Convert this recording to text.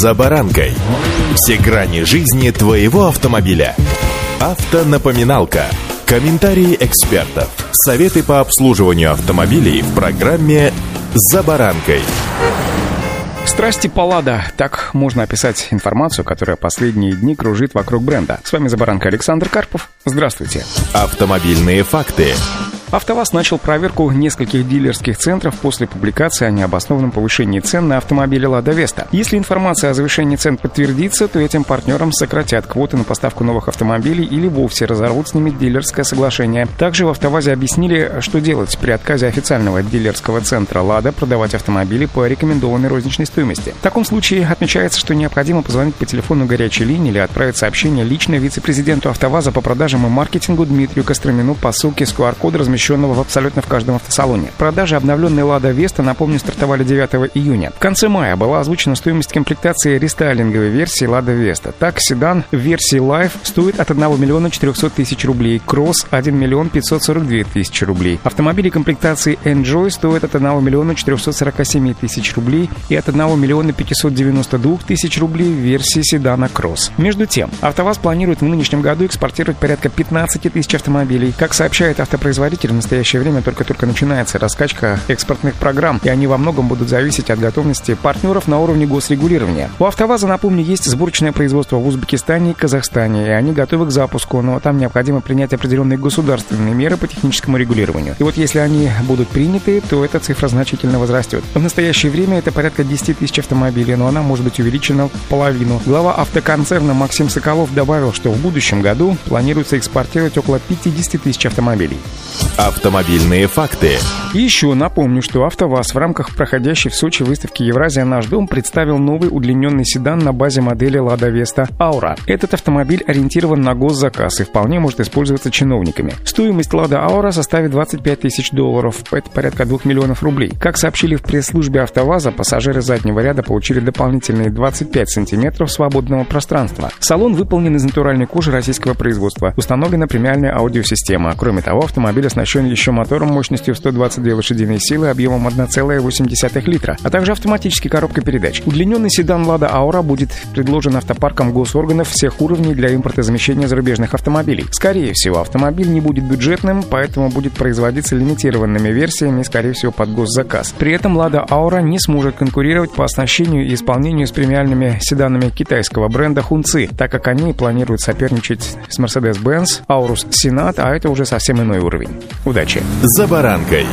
«За баранкой». Все грани жизни твоего автомобиля. Автонапоминалка. Комментарии экспертов. Советы по обслуживанию автомобилей в программе «За баранкой». Страсти Паллада. Так можно описать информацию, которая последние дни кружит вокруг бренда. С вами Забаранка Александр Карпов. Здравствуйте. Автомобильные факты. АвтоВАЗ начал проверку нескольких дилерских центров после публикации о необоснованном повышении цен на автомобили «Лада Веста». Если информация о завышении цен подтвердится, то этим партнерам сократят квоты на поставку новых автомобилей или вовсе разорвут с ними дилерское соглашение. Также в АвтоВАЗе объяснили, что делать при отказе официального дилерского центра «Лада» продавать автомобили по рекомендованной розничной стоимости. В таком случае отмечается, что необходимо позвонить по телефону горячей линии или отправить сообщение лично вице-президенту АвтоВАЗа по продажам и маркетингу Дмитрию Костромину по ссылке с QR-кода, размещенной размещенного в абсолютно в каждом автосалоне. Продажи обновленной «Лада Веста», напомню, стартовали 9 июня. В конце мая была озвучена стоимость комплектации рестайлинговой версии «Лада Веста». Так, седан в версии Life стоит от 1 миллиона 400 тысяч рублей, Кросс 1 миллион 542 тысячи рублей. Автомобили комплектации Enjoy стоят от 1 миллиона 447 тысяч рублей и от 1 миллиона 592 тысяч рублей в версии седана Кросс. Между тем, АвтоВАЗ планирует в нынешнем году экспортировать порядка 15 тысяч автомобилей. Как сообщает автопроизводитель, в настоящее время только-только начинается раскачка экспортных программ, и они во многом будут зависеть от готовности партнеров на уровне госрегулирования. У «АвтоВАЗа», напомню, есть сборочное производство в Узбекистане и Казахстане, и они готовы к запуску, но там необходимо принять определенные государственные меры по техническому регулированию. И вот если они будут приняты, то эта цифра значительно возрастет. В настоящее время это порядка 10 тысяч автомобилей, но она может быть увеличена в половину. Глава автоконцерна Максим Соколов добавил, что в будущем году планируется экспортировать около 50 тысяч автомобилей. Автомобильные факты. еще напомню, что АвтоВАЗ в рамках проходящей в Сочи выставки «Евразия. Наш дом» представил новый удлиненный седан на базе модели «Лада Веста Аура». Этот автомобиль ориентирован на госзаказ и вполне может использоваться чиновниками. Стоимость «Лада Аура» составит 25 тысяч долларов, это порядка 2 миллионов рублей. Как сообщили в пресс-службе «АвтоВАЗа», пассажиры заднего ряда получили дополнительные 25 сантиметров свободного пространства. Салон выполнен из натуральной кожи российского производства. Установлена премиальная аудиосистема. Кроме того, автомобиль оснащен оснащен еще мотором мощностью 122 лошадиные силы объемом 1,8 литра, а также автоматической коробкой передач. Удлиненный седан Lada Aura будет предложен автопарком госорганов всех уровней для импортозамещения зарубежных автомобилей. Скорее всего, автомобиль не будет бюджетным, поэтому будет производиться лимитированными версиями, скорее всего, под госзаказ. При этом Lada Aura не сможет конкурировать по оснащению и исполнению с премиальными седанами китайского бренда Хунци, так как они планируют соперничать с Mercedes-Benz, Aurus Senat, а это уже совсем иной уровень. Удачи! «За баранкой».